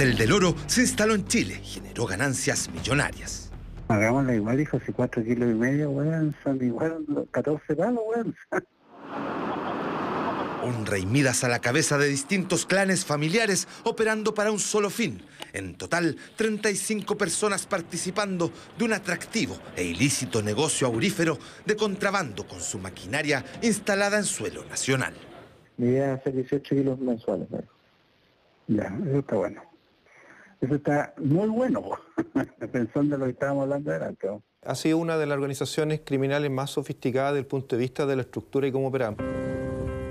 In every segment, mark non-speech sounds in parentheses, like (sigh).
cartel del oro se instaló en Chile y generó ganancias millonarias. Hagámoslo igual, hijo, si 4 kilos y medio, weón, son igual 14 palos, weón. (laughs) Un rey Midas a la cabeza de distintos clanes familiares operando para un solo fin. En total, 35 personas participando de un atractivo e ilícito negocio aurífero de contrabando con su maquinaria instalada en suelo nacional. Mi idea es hacer 18 kilos mensuales. Ya, eso está bueno. Eso está muy bueno, (laughs) pensando en lo que estábamos hablando delante. Ha sido una de las organizaciones criminales más sofisticadas desde el punto de vista de la estructura y cómo operamos.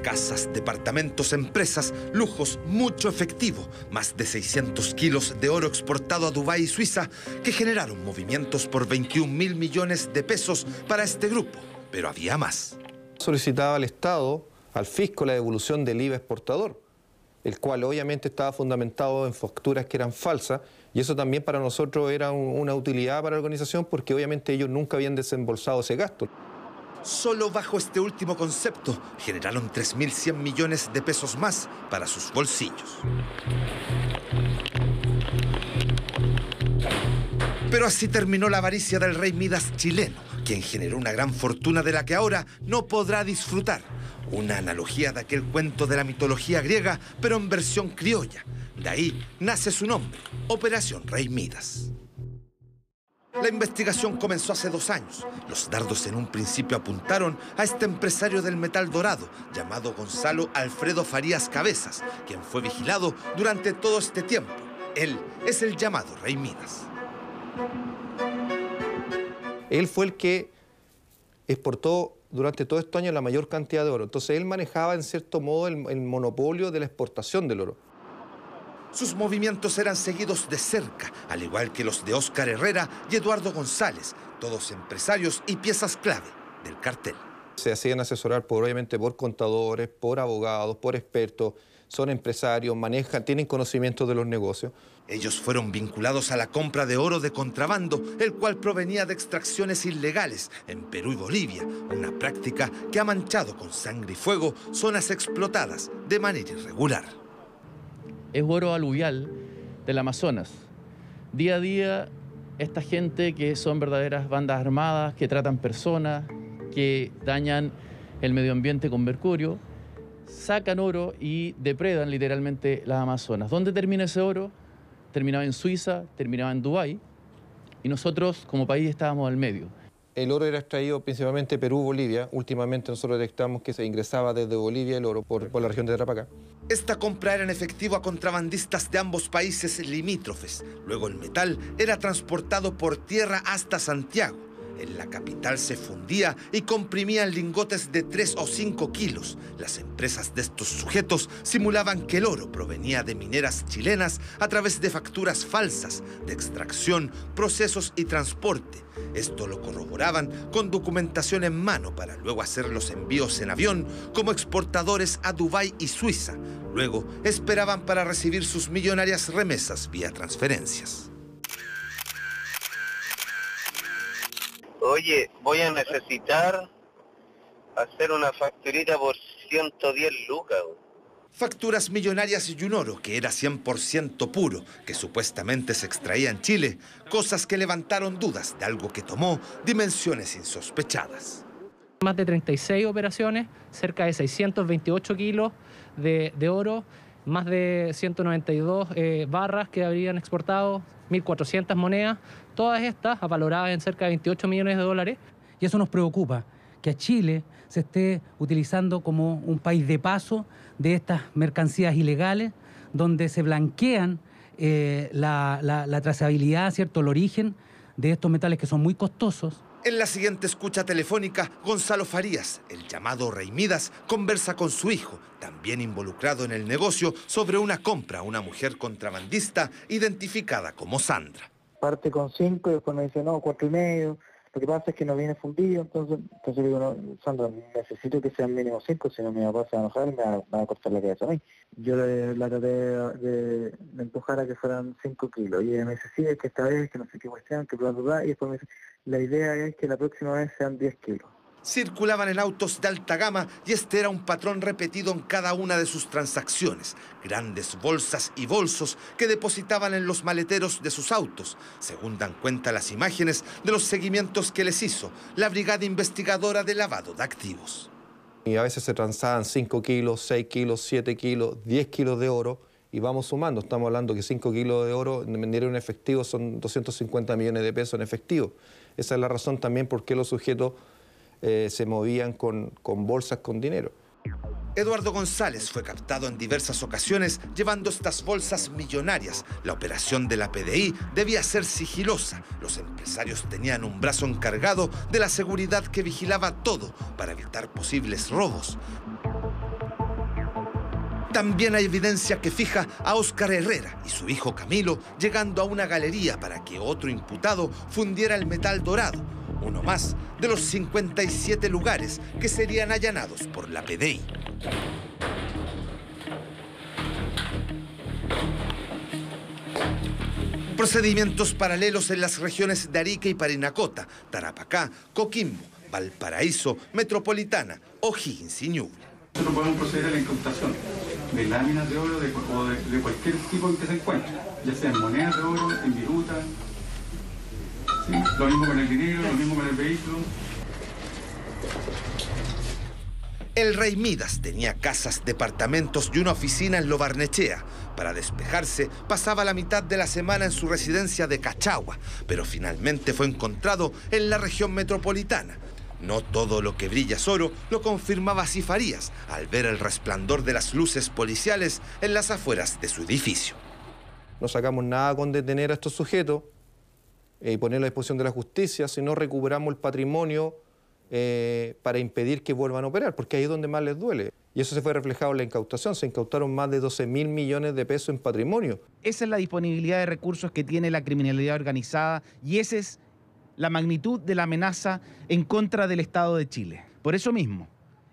Casas, departamentos, empresas, lujos, mucho efectivo, más de 600 kilos de oro exportado a Dubái y Suiza que generaron movimientos por 21 mil millones de pesos para este grupo. Pero había más. Solicitaba al Estado, al fisco, la devolución del IVA exportador, el cual obviamente estaba fundamentado en facturas que eran falsas y eso también para nosotros era una utilidad para la organización porque obviamente ellos nunca habían desembolsado ese gasto. Solo bajo este último concepto generaron 3.100 millones de pesos más para sus bolsillos. Pero así terminó la avaricia del rey Midas chileno, quien generó una gran fortuna de la que ahora no podrá disfrutar. Una analogía de aquel cuento de la mitología griega, pero en versión criolla. De ahí nace su nombre, Operación Rey Midas. La investigación comenzó hace dos años. Los dardos en un principio apuntaron a este empresario del metal dorado, llamado Gonzalo Alfredo Farías Cabezas, quien fue vigilado durante todo este tiempo. Él es el llamado Rey Midas. Él fue el que exportó durante todo este año la mayor cantidad de oro. Entonces él manejaba en cierto modo el, el monopolio de la exportación del oro. Sus movimientos eran seguidos de cerca, al igual que los de Óscar Herrera y Eduardo González, todos empresarios y piezas clave del cartel. Se hacían asesorar por, obviamente por contadores, por abogados, por expertos, son empresarios, manejan, tienen conocimiento de los negocios. Ellos fueron vinculados a la compra de oro de contrabando, el cual provenía de extracciones ilegales en Perú y Bolivia, una práctica que ha manchado con sangre y fuego zonas explotadas de manera irregular es oro aluvial del Amazonas. Día a día, esta gente que son verdaderas bandas armadas, que tratan personas, que dañan el medio ambiente con mercurio, sacan oro y depredan literalmente las Amazonas. ¿Dónde termina ese oro? Terminaba en Suiza, terminaba en Dubái, y nosotros como país estábamos al medio. El oro era extraído principalmente de Perú, Bolivia. Últimamente nosotros detectamos que se ingresaba desde Bolivia el oro por, por la región de Tarapacá. Esta compra era en efectivo a contrabandistas de ambos países limítrofes. Luego el metal era transportado por tierra hasta Santiago en la capital se fundía y comprimían lingotes de 3 o 5 kilos. Las empresas de estos sujetos simulaban que el oro provenía de mineras chilenas a través de facturas falsas de extracción, procesos y transporte. Esto lo corroboraban con documentación en mano para luego hacer los envíos en avión como exportadores a Dubái y Suiza. Luego esperaban para recibir sus millonarias remesas vía transferencias. Oye, voy a necesitar hacer una facturita por 110 lucas. Facturas millonarias y un oro que era 100% puro, que supuestamente se extraía en Chile, cosas que levantaron dudas de algo que tomó dimensiones insospechadas. Más de 36 operaciones, cerca de 628 kilos de, oro, más de 192 eh, barras que habrían exportado, 1.400 monedas, todas estas valoradas en cerca de 28 millones de dólares. Y eso nos preocupa, que a Chile se esté utilizando como un país de paso de estas mercancías ilegales, donde se blanquean eh, la, la trazabilidad, ¿cierto? el origen de estos metales que son muy costosos. En la siguiente escucha telefónica, Gonzalo Farías, el llamado Rey Midas, conversa con su hijo, también involucrado en el negocio, sobre una compra a una mujer contrabandista identificada como Sandra parte con cinco y después me dice, no, cuatro y medio. Lo que pasa es que no viene fundido, entonces, entonces digo, no, Sandra, necesito que sean mínimo cinco, si no mi papá se va a enojar me va, a cortar la cabeza a mí. Yo la traté de, empujar a que fueran cinco kilos, y ella me dice, sí, es que esta vez, que no sé qué cuestión, que bla, bla, bla, y después me dice, la idea es que la próxima vez sean 10 kilos. Circulaban en autos de alta gama y este era un patrón repetido en cada una de sus transacciones. Grandes bolsas y bolsos que depositaban en los maleteros de sus autos, según dan cuenta las imágenes de los seguimientos que les hizo la Brigada Investigadora de Lavado de Activos. Y a veces se transaban 5 kilos, 6 kilos, 7 kilos, 10 kilos de oro y vamos sumando. Estamos hablando que 5 kilos de oro en dinero en efectivo son 250 millones de pesos en efectivo. Esa es la razón también por qué los sujetos eh, se movían con, con bolsas con dinero. Eduardo González fue captado en diversas ocasiones llevando estas bolsas millonarias. La operación de la PDI debía ser sigilosa. Los empresarios tenían un brazo encargado de la seguridad que vigilaba todo para evitar posibles robos. También hay evidencia que fija a Óscar Herrera y su hijo Camilo llegando a una galería para que otro imputado fundiera el metal dorado, uno más de los 57 lugares que serían allanados por la PDI. Procedimientos paralelos en las regiones de Arica y Parinacota, Tarapacá, Coquimbo, Valparaíso, Metropolitana, O'Higgins y Ñuble. Nosotros podemos proceder a la incautación de láminas de oro de, o de, de cualquier tipo en que se encuentre, ya sean monedas de oro, en viruta. Lo mismo con el dinero, lo mismo con el vehículo. El rey Midas tenía casas, departamentos y una oficina en Lobarnechea. Para despejarse, pasaba la mitad de la semana en su residencia de Cachagua, pero finalmente fue encontrado en la región metropolitana. No todo lo que brilla es oro, lo confirmaba Cifarías al ver el resplandor de las luces policiales en las afueras de su edificio. No sacamos nada con detener a estos sujetos y ponerlo a disposición de la justicia, si no recuperamos el patrimonio eh, para impedir que vuelvan a operar, porque ahí es donde más les duele. Y eso se fue reflejado en la incautación. Se incautaron más de 12 mil millones de pesos en patrimonio. Esa es la disponibilidad de recursos que tiene la criminalidad organizada y esa es la magnitud de la amenaza en contra del Estado de Chile. Por eso mismo,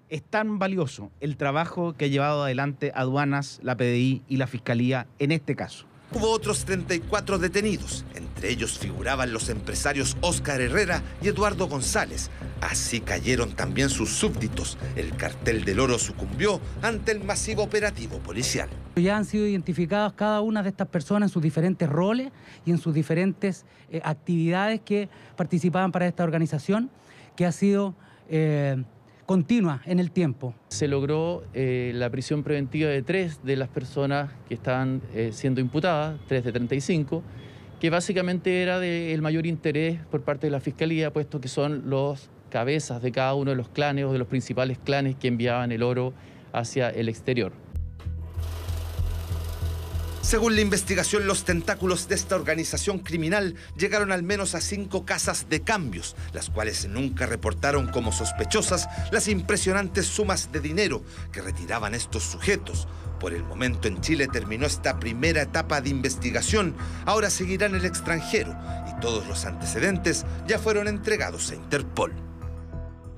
es tan valioso el trabajo que ha llevado adelante aduanas, la PDI y la Fiscalía en este caso. Hubo otros 34 detenidos. Entre ellos figuraban los empresarios Óscar Herrera y Eduardo González. Así cayeron también sus súbditos. El cartel del oro sucumbió ante el masivo operativo policial. Ya han sido identificados cada una de estas personas en sus diferentes roles y en sus diferentes eh, actividades que participaban para esta organización, que ha sido eh, continua en el tiempo. Se logró eh, la prisión preventiva de tres de las personas que estaban eh, siendo imputadas, tres de 35, que básicamente era del mayor interés por parte de la Fiscalía, puesto que son los cabezas de cada uno de los clanes o de los principales clanes que enviaban el oro hacia el exterior. Según la investigación, los tentáculos de esta organización criminal llegaron al menos a cinco casas de cambios, las cuales nunca reportaron como sospechosas las impresionantes sumas de dinero que retiraban estos sujetos. Por el momento en Chile terminó esta primera etapa de investigación, ahora seguirá en el extranjero y todos los antecedentes ya fueron entregados a Interpol.